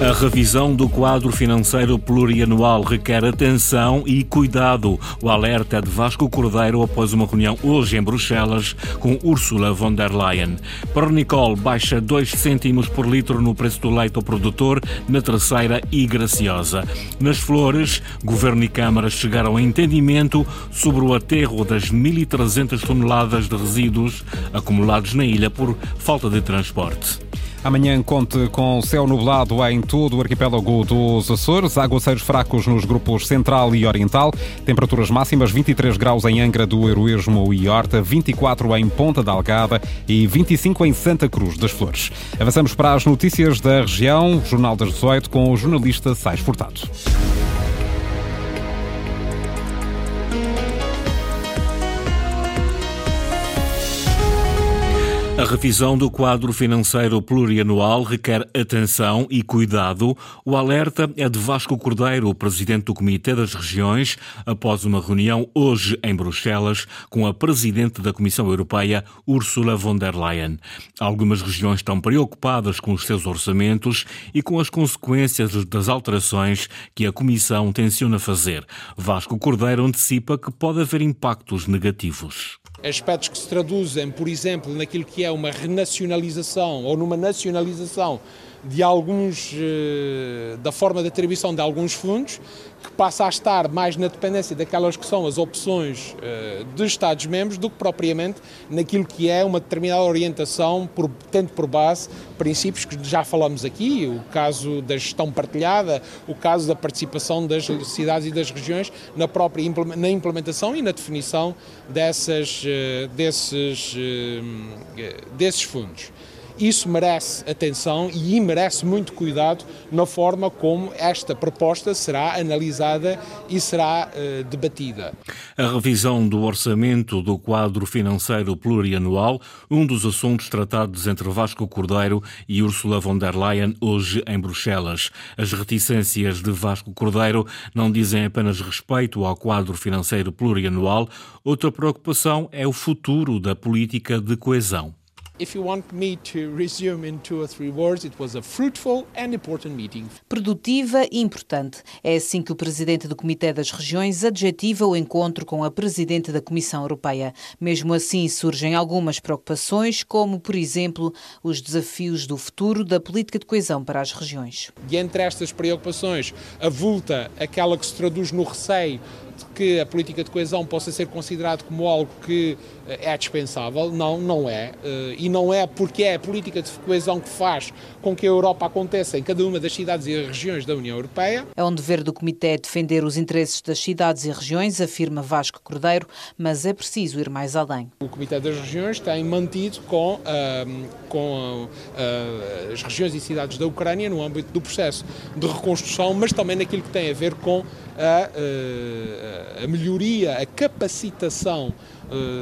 A revisão do quadro financeiro plurianual requer atenção e cuidado. O alerta é de Vasco Cordeiro após uma reunião hoje em Bruxelas com Ursula von der Leyen. Pernicol baixa 2 cêntimos por litro no preço do leite ao produtor na terceira e graciosa. Nas flores, governo e Câmara chegaram a entendimento sobre o aterro das 1.300 toneladas de resíduos acumulados na ilha por falta de transporte. Amanhã conte com céu nublado em todo o arquipélago dos Açores, aguaceiros fracos nos grupos central e oriental, temperaturas máximas 23 graus em Angra do Heroísmo e Horta, 24 em Ponta da Algada e 25 em Santa Cruz das Flores. Avançamos para as notícias da região, Jornal das 18, com o jornalista Sais Furtado. A revisão do quadro financeiro plurianual requer atenção e cuidado. O alerta é de Vasco Cordeiro, presidente do Comitê das Regiões, após uma reunião hoje em Bruxelas com a presidente da Comissão Europeia, Ursula von der Leyen. Algumas regiões estão preocupadas com os seus orçamentos e com as consequências das alterações que a Comissão tenciona fazer. Vasco Cordeiro antecipa que pode haver impactos negativos aspectos que se traduzem, por exemplo, naquilo que é uma renacionalização ou numa nacionalização de alguns eh, da forma de atribuição de alguns fundos, que passa a estar mais na dependência daquelas que são as opções uh, dos Estados-membros do que propriamente naquilo que é uma determinada orientação, por, tendo por base princípios que já falamos aqui, o caso da gestão partilhada, o caso da participação das cidades e das regiões na própria na implementação e na definição dessas, uh, desses, desses fundos. Isso merece atenção e merece muito cuidado na forma como esta proposta será analisada e será uh, debatida. A revisão do orçamento do quadro financeiro plurianual, um dos assuntos tratados entre Vasco Cordeiro e Ursula von der Leyen hoje em Bruxelas. As reticências de Vasco Cordeiro não dizem apenas respeito ao quadro financeiro plurianual, outra preocupação é o futuro da política de coesão. If you want me to resume in two or three words, it was a fruitful and important meeting. Produtiva e importante. É assim que o presidente do Comitê das Regiões adjetiva o encontro com a presidente da Comissão Europeia. Mesmo assim, surgem algumas preocupações, como, por exemplo, os desafios do futuro da política de coesão para as regiões. E entre estas preocupações, avulta aquela que se traduz no receio que a política de coesão possa ser considerado como algo que eh, é dispensável. Não, não é. Eh, e não é porque é a política de coesão que faz com que a Europa aconteça em cada uma das cidades e regiões da União Europeia. É um dever do Comitê defender os interesses das cidades e regiões, afirma Vasco Cordeiro, mas é preciso ir mais além. O Comitê das Regiões tem mantido com, uh, com uh, as regiões e cidades da Ucrânia no âmbito do processo de reconstrução, mas também naquilo que tem a ver com a, eh, a melhoria, a capacitação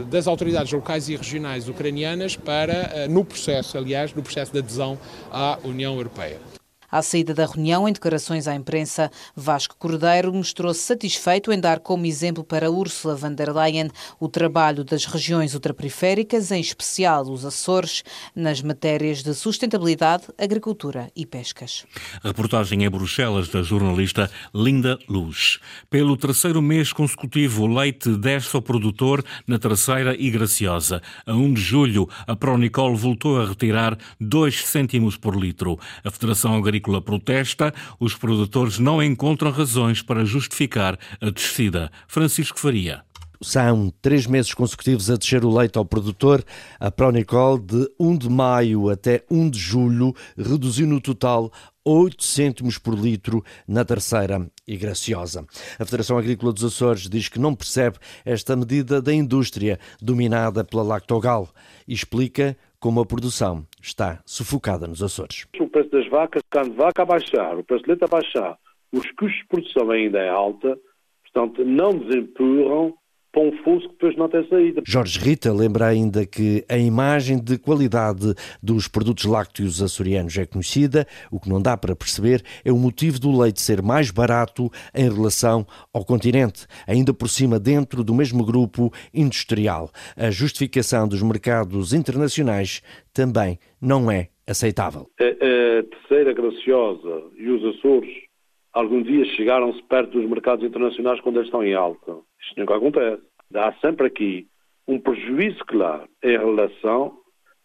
das autoridades locais e regionais ucranianas para, eh, no processo, aliás, no processo de adesão à União Europeia. À saída da reunião, em declarações à imprensa, Vasco Cordeiro mostrou-se satisfeito em dar como exemplo para Ursula von der Leyen o trabalho das regiões ultraperiféricas, em especial os Açores, nas matérias de sustentabilidade, agricultura e pescas. Reportagem em Bruxelas da jornalista Linda Luz. Pelo terceiro mês consecutivo, o leite desce ao produtor na terceira e graciosa. A 1 de julho, a Pronicol voltou a retirar 2 cêntimos por litro. A Federação Agrícola agrícola protesta, os produtores não encontram razões para justificar a descida. Francisco Faria. São três meses consecutivos a descer o leite ao produtor. A Pronicol, de 1 de maio até 1 de julho, reduziu no total 8 cêntimos por litro na terceira e graciosa. A Federação Agrícola dos Açores diz que não percebe esta medida da indústria dominada pela Lactogal explica como a produção está sufocada nos Açores. O preço das vacas, carne de vaca a baixar, o preço de leite a baixar, os custos de produção ainda é alta, portanto não nos empurram para um fosso que depois não tem saída. Jorge Rita lembra ainda que a imagem de qualidade dos produtos lácteos açorianos é conhecida. O que não dá para perceber é o motivo do leite ser mais barato em relação ao continente, ainda por cima dentro do mesmo grupo industrial. A justificação dos mercados internacionais também não é aceitável. A, a terceira graciosa e os Açores algum dia chegaram-se perto dos mercados internacionais quando eles estão em alta. Isto nunca acontece. Há sempre aqui um prejuízo claro em relação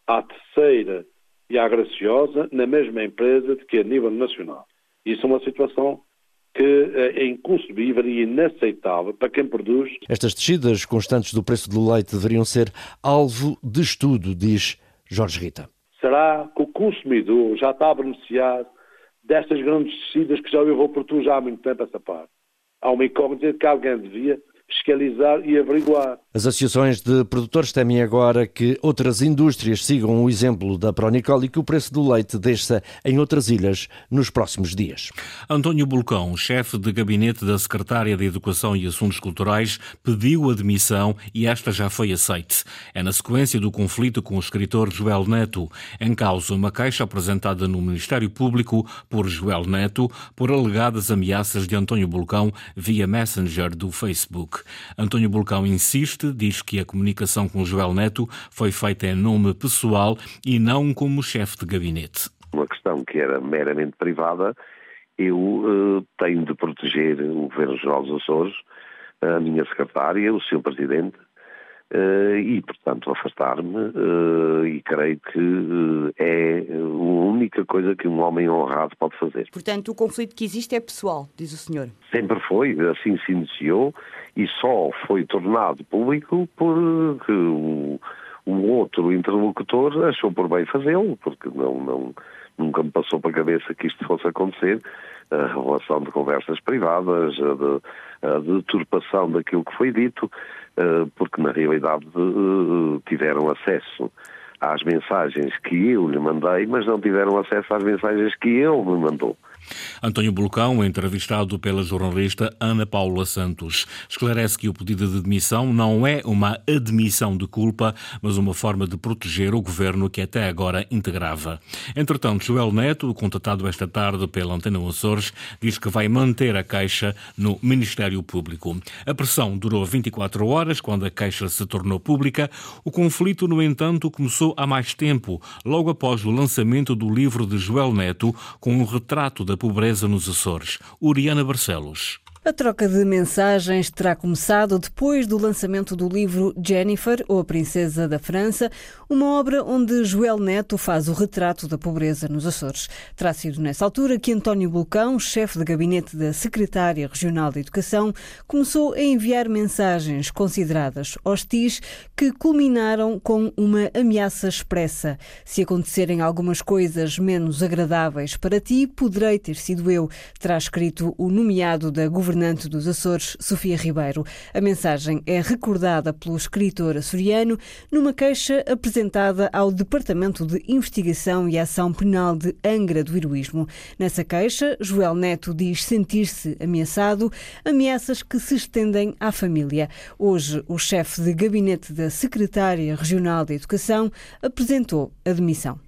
à terceira e à graciosa na mesma empresa de que a nível nacional. Isso é uma situação que é inconcebível e inaceitável para quem produz. Estas descidas constantes do preço do leite deveriam ser alvo de estudo, diz Jorge Rita. Será que o consumidor já está a beneficiar destas grandes descidas que já levou por tu já há muito tempo essa parte? Há uma incógnita que alguém devia fiscalizar e averiguar. As associações de produtores temem agora que outras indústrias sigam o exemplo da Pronicol e que o preço do leite desça em outras ilhas nos próximos dias. António Bulcão, chefe de gabinete da Secretária de Educação e Assuntos Culturais, pediu admissão e esta já foi aceite. É na sequência do conflito com o escritor Joel Neto. Em causa uma queixa apresentada no Ministério Público por Joel Neto por alegadas ameaças de António Bulcão via Messenger do Facebook. António Bulcão insiste, diz que a comunicação com Joel Neto foi feita em nome pessoal e não como chefe de gabinete. Uma questão que era meramente privada, eu uh, tenho de proteger o Governo-Geral dos Açores, a minha secretária, o seu Presidente, Uh, e, portanto, afastar-me uh, e creio que uh, é a única coisa que um homem honrado pode fazer. Portanto, o conflito que existe é pessoal, diz o senhor? Sempre foi, assim se iniciou e só foi tornado público porque o, o outro interlocutor achou por bem fazê-lo, porque não, não, nunca me passou para a cabeça que isto fosse acontecer a revelação de conversas privadas, a, de, deturpação daquilo que foi dito, eh, porque na realidade eh, tiveram acesso às mensagens que eu lhe mandei, mas não tiveram acesso às mensagens que ele me mandou. António Bulcão, entrevistado pela jornalista Ana Paula Santos, esclarece que o pedido de demissão não é uma admissão de culpa, mas uma forma de proteger o governo que até agora integrava. Entretanto, Joel Neto, contatado esta tarde pela Antena Açores, diz que vai manter a Caixa no Ministério Público. A pressão durou 24 horas quando a Caixa se tornou pública. O conflito, no entanto, começou há mais tempo, logo após o lançamento do livro de Joel Neto, com um retrato da da pobreza nos Açores. Uriana Barcelos. A troca de mensagens terá começado depois do lançamento do livro Jennifer, ou a Princesa da França, uma obra onde Joel Neto faz o retrato da pobreza nos Açores. Terá sido nessa altura que António Bulcão, chefe de gabinete da Secretária Regional de Educação, começou a enviar mensagens consideradas hostis que culminaram com uma ameaça expressa. Se acontecerem algumas coisas menos agradáveis para ti, poderei ter sido eu, terá escrito o nomeado da governança governante dos Açores, Sofia Ribeiro. A mensagem é recordada pelo escritor açoriano numa queixa apresentada ao Departamento de Investigação e Ação Penal de Angra do Heroísmo. Nessa queixa, Joel Neto diz sentir-se ameaçado, ameaças que se estendem à família. Hoje, o chefe de gabinete da Secretária Regional de Educação apresentou a demissão.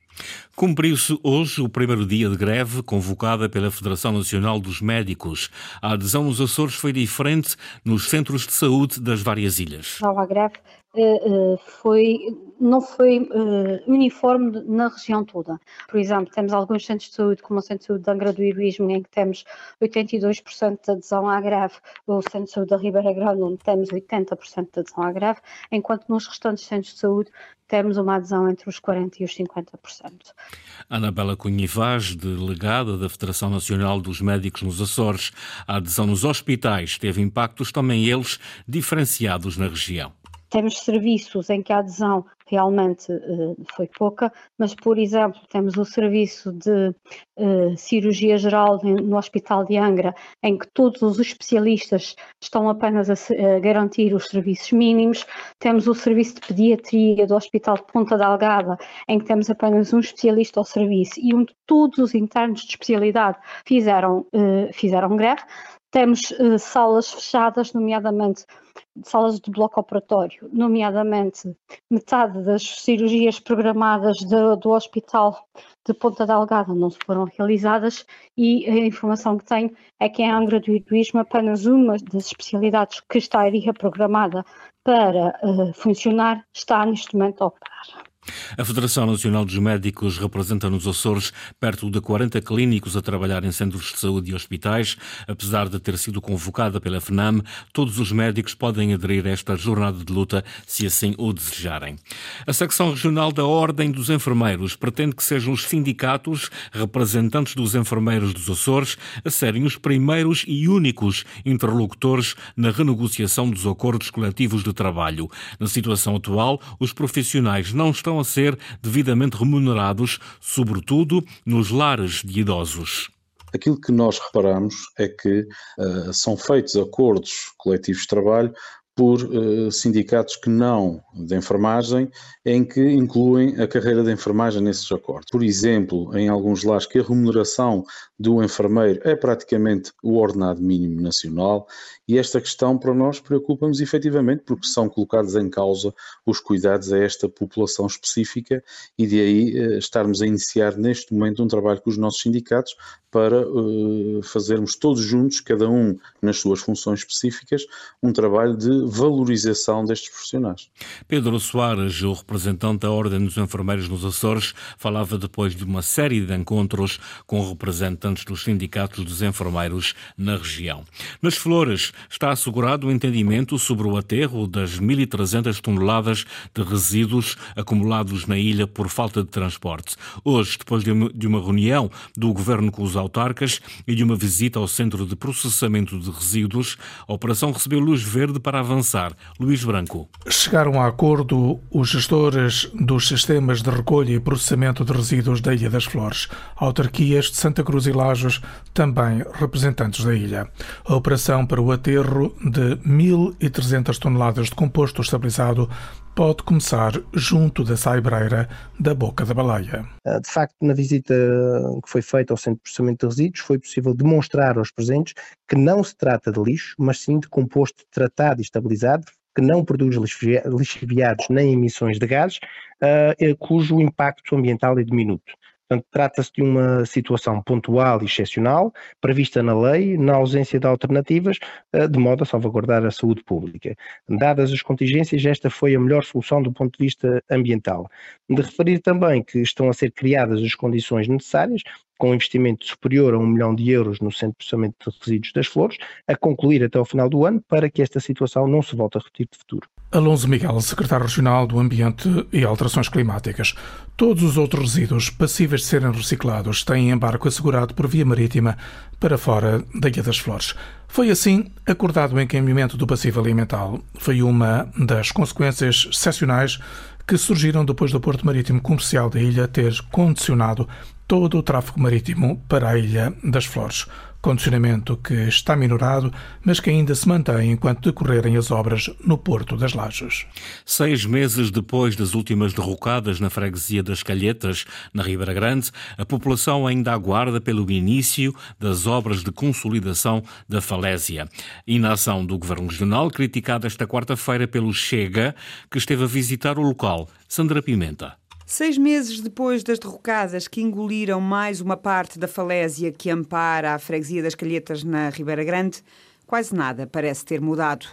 Cumpriu-se hoje o primeiro dia de greve convocada pela Federação Nacional dos Médicos. A adesão nos Açores foi diferente nos centros de saúde das várias ilhas. A greve foi, não foi eh, uniforme na região toda. Por exemplo, temos alguns centros de saúde, como o Centro de Saúde de Angra do Heroísmo, em que temos 82% de adesão à greve, ou o Centro de Saúde da Ribeira Grande, onde temos 80% de adesão à greve, enquanto nos restantes centros de saúde temos uma adesão entre os 40% e os 50%. Anabela Cunha Vaz, delegada da Federação Nacional dos Médicos nos Açores, a adesão nos hospitais teve impactos também eles diferenciados na região. Temos serviços em que a adesão realmente uh, foi pouca, mas, por exemplo, temos o serviço de uh, cirurgia geral no Hospital de Angra, em que todos os especialistas estão apenas a, garantir os serviços mínimos. Temos o serviço de pediatria do Hospital de Ponta Delgada, em que temos apenas um especialista ao serviço e onde todos os internos de especialidade fizeram, uh, fizeram greve. Temos salas fechadas, nomeadamente salas de bloco operatório, nomeadamente metade das cirurgias programadas do, do Hospital de Ponta Delgada não foram realizadas e a informação que tenho é que em Angra do Heroísmo apenas uma das especialidades que estaria programada para uh, funcionar está neste momento a operar. A Federação Nacional dos Médicos representa nos Açores perto de 40 clínicos a trabalhar em centros de saúde e hospitais. Apesar de ter sido convocada pela FNAM, todos os médicos podem aderir a esta jornada de luta se assim o desejarem. A secção regional da Ordem dos Enfermeiros pretende que sejam os sindicatos representantes dos enfermeiros dos Açores a serem os primeiros e únicos interlocutores na renegociação dos acordos coletivos de trabalho. Na situação atual, os profissionais não estão a ser devidamente remunerados, sobretudo nos lares de idosos. Aquilo que nós reparamos é que uh, são feitos acordos coletivos de trabalho por uh, sindicatos que não de enfermagem, em que incluem a carreira de enfermagem nesses acordos. Por exemplo, em alguns lares que a remuneração do enfermeiro é praticamente o ordenado mínimo nacional e esta questão para nós preocupa-nos efetivamente porque são colocados em causa os cuidados a esta população específica e de aí uh, estarmos a iniciar neste momento um trabalho com os nossos sindicatos para uh, fazermos todos juntos, cada um nas suas funções específicas, um trabalho de valorização destes profissionais. Pedro Soares, o representante da Ordem dos Enfermeiros nos Açores, falava depois de uma série de encontros com representantes dos sindicatos dos enfermeiros na região. Nas Flores está assegurado o entendimento sobre o aterro das 1.300 toneladas de resíduos acumulados na ilha por falta de transporte. Hoje, depois de uma reunião do Governo com os autarcas e de uma visita ao Centro de Processamento de Resíduos, a operação recebeu luz verde para avançar. Luís Branco. Chegaram a acordo os gestores dos sistemas de recolha e processamento de resíduos da Ilha das Flores, autarquias de Santa Cruz e Lajos, também representantes da ilha. A operação para o aterro de 1.300 toneladas de composto estabilizado pode começar junto da saibreira da Boca da Baleia. Ah, de facto, na visita que foi feita ao Centro de Processamento de Resíduos, foi possível demonstrar aos presentes que não se trata de lixo, mas sim de composto tratado e estabilizado, que não produz lixiviados nem emissões de gases, uh, cujo impacto ambiental é diminuto. Portanto, trata-se de uma situação pontual e excepcional, prevista na lei, na ausência de alternativas, eh, de modo a salvaguardar a saúde pública. Dadas as contingências, esta foi a melhor solução do ponto de vista ambiental. De referir também que estão a ser criadas as condições necessárias com um investimento superior a um milhão de euros no Centro de Processamento de Resíduos das Flores, a concluir até ao final do ano, para que esta situação não se volte a repetir de futuro. Alonso Miguel, secretário regional do Ambiente e Alterações Climáticas. Todos os outros resíduos passíveis de serem reciclados têm embarque assegurado por via marítima para fora da Ilha das Flores. Foi assim acordado o encaminhamento do passivo alimentar. Foi uma das consequências excepcionais que surgiram depois do Porto Marítimo Comercial da ilha ter condicionado todo o tráfego marítimo para a Ilha das Flores. Condicionamento que está minorado, mas que ainda se mantém enquanto decorrerem as obras no Porto das Lajes. Seis meses depois das últimas derrocadas na freguesia das Calhetas, na Ribeira Grande, a população ainda aguarda pelo início das obras de consolidação da falésia. Inação do Governo Regional, criticada esta quarta-feira pelo Chega, que esteve a visitar o local. Sandra Pimenta. Seis meses depois das derrocadas que engoliram mais uma parte da falésia que ampara a freguesia das Calhetas na Ribeira Grande, quase nada parece ter mudado.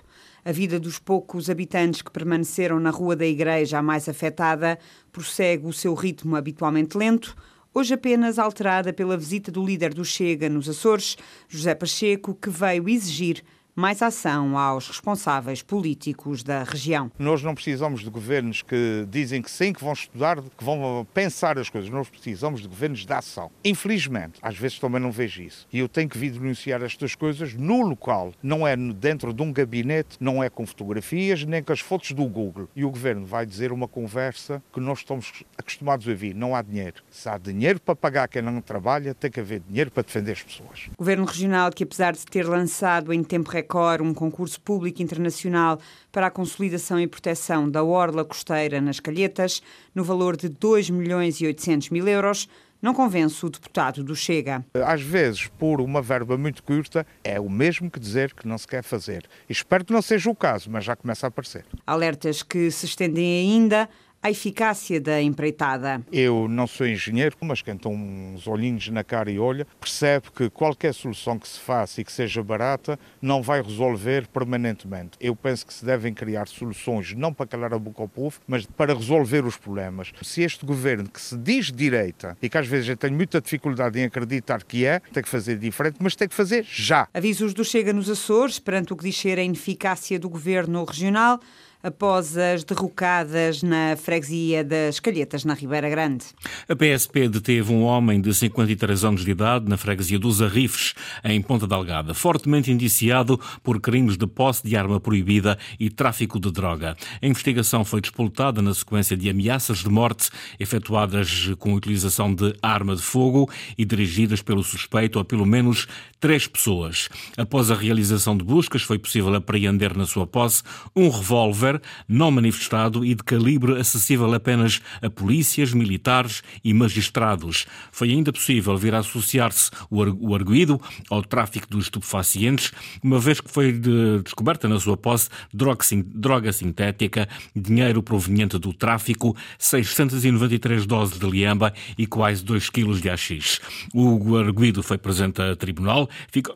A vida dos poucos habitantes que permaneceram na Rua da Igreja, a mais afetada, prossegue o seu ritmo habitualmente lento, hoje apenas alterada pela visita do líder do Chega nos Açores, José Pacheco, que veio exigir mais ação aos responsáveis políticos da região. Nós não precisamos de governos que dizem que sim, que vão estudar, que vão pensar as coisas. Nós precisamos de governos de ação. Infelizmente, às vezes também não vejo isso. E eu tenho que vir denunciar estas coisas no local. Não é dentro de um gabinete, não é com fotografias, nem com as fotos do Google. E o governo vai dizer uma conversa que nós estamos acostumados a ouvir. Não há dinheiro. Se há dinheiro para pagar quem não trabalha, tem que haver dinheiro para defender as pessoas. O governo regional, que apesar de ter lançado em tempo Recor, um concurso público internacional para a consolidação e proteção da orla costeira nas Calhetas, no valor de 2 milhões e 800 mil euros, não convence o deputado do Chega. Às vezes, por uma verba muito curta, é o mesmo que dizer que não se quer fazer. Espero que não seja o caso, mas já começa a aparecer. Alertas que se estendem ainda à eficácia da empreitada. Eu não sou engenheiro, mas quem tem uns olhinhos na cara e olha, percebe que qualquer solução que se faça e que seja barata não vai resolver permanentemente. Eu penso que se devem criar soluções não para calar a boca ao povo, mas para resolver os problemas. Se este governo que se diz direita e que às vezes eu tenho muita dificuldade em acreditar que é, tem que fazer diferente, mas tem que fazer já. Avisos do Chega nos Açores perante o que diz ser a ineficácia do governo regional após as derrocadas na freguesia das Calhetas, na Ribeira Grande. A PSP deteve um homem de 53 anos de idade na freguesia dos Arrifes, em Ponta Delgada, fortemente indiciado por crimes de posse de arma proibida e tráfico de droga. A investigação foi despoltada na sequência de ameaças de morte efetuadas com a utilização de arma de fogo e dirigidas pelo suspeito a pelo menos três pessoas. Após a realização de buscas, foi possível apreender na sua posse um revólver não manifestado e de calibre acessível apenas a polícias, militares e magistrados. Foi ainda possível vir a associar-se o arguído ao tráfico de estupefacientes, uma vez que foi de, descoberta na sua posse droga, sintética, dinheiro proveniente do tráfico, 693 doses de liamba e quase 2 quilos de AX. O arguído foi presente a tribunal, fica,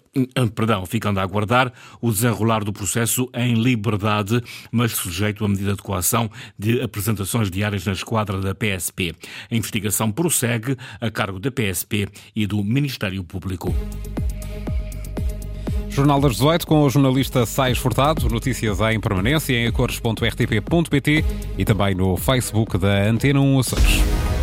perdão, ficando a aguardar o desenrolar do processo em liberdade, mas sujeito à medida de coação de apresentações diárias na esquadra da PSP. A investigação prossegue a cargo da PSP e do Ministério Público. Jornal das 18 com o jornalista Sais Furtado. Notícias em permanência em acores.rtp.pt e também no Facebook da Antena 1 Açores.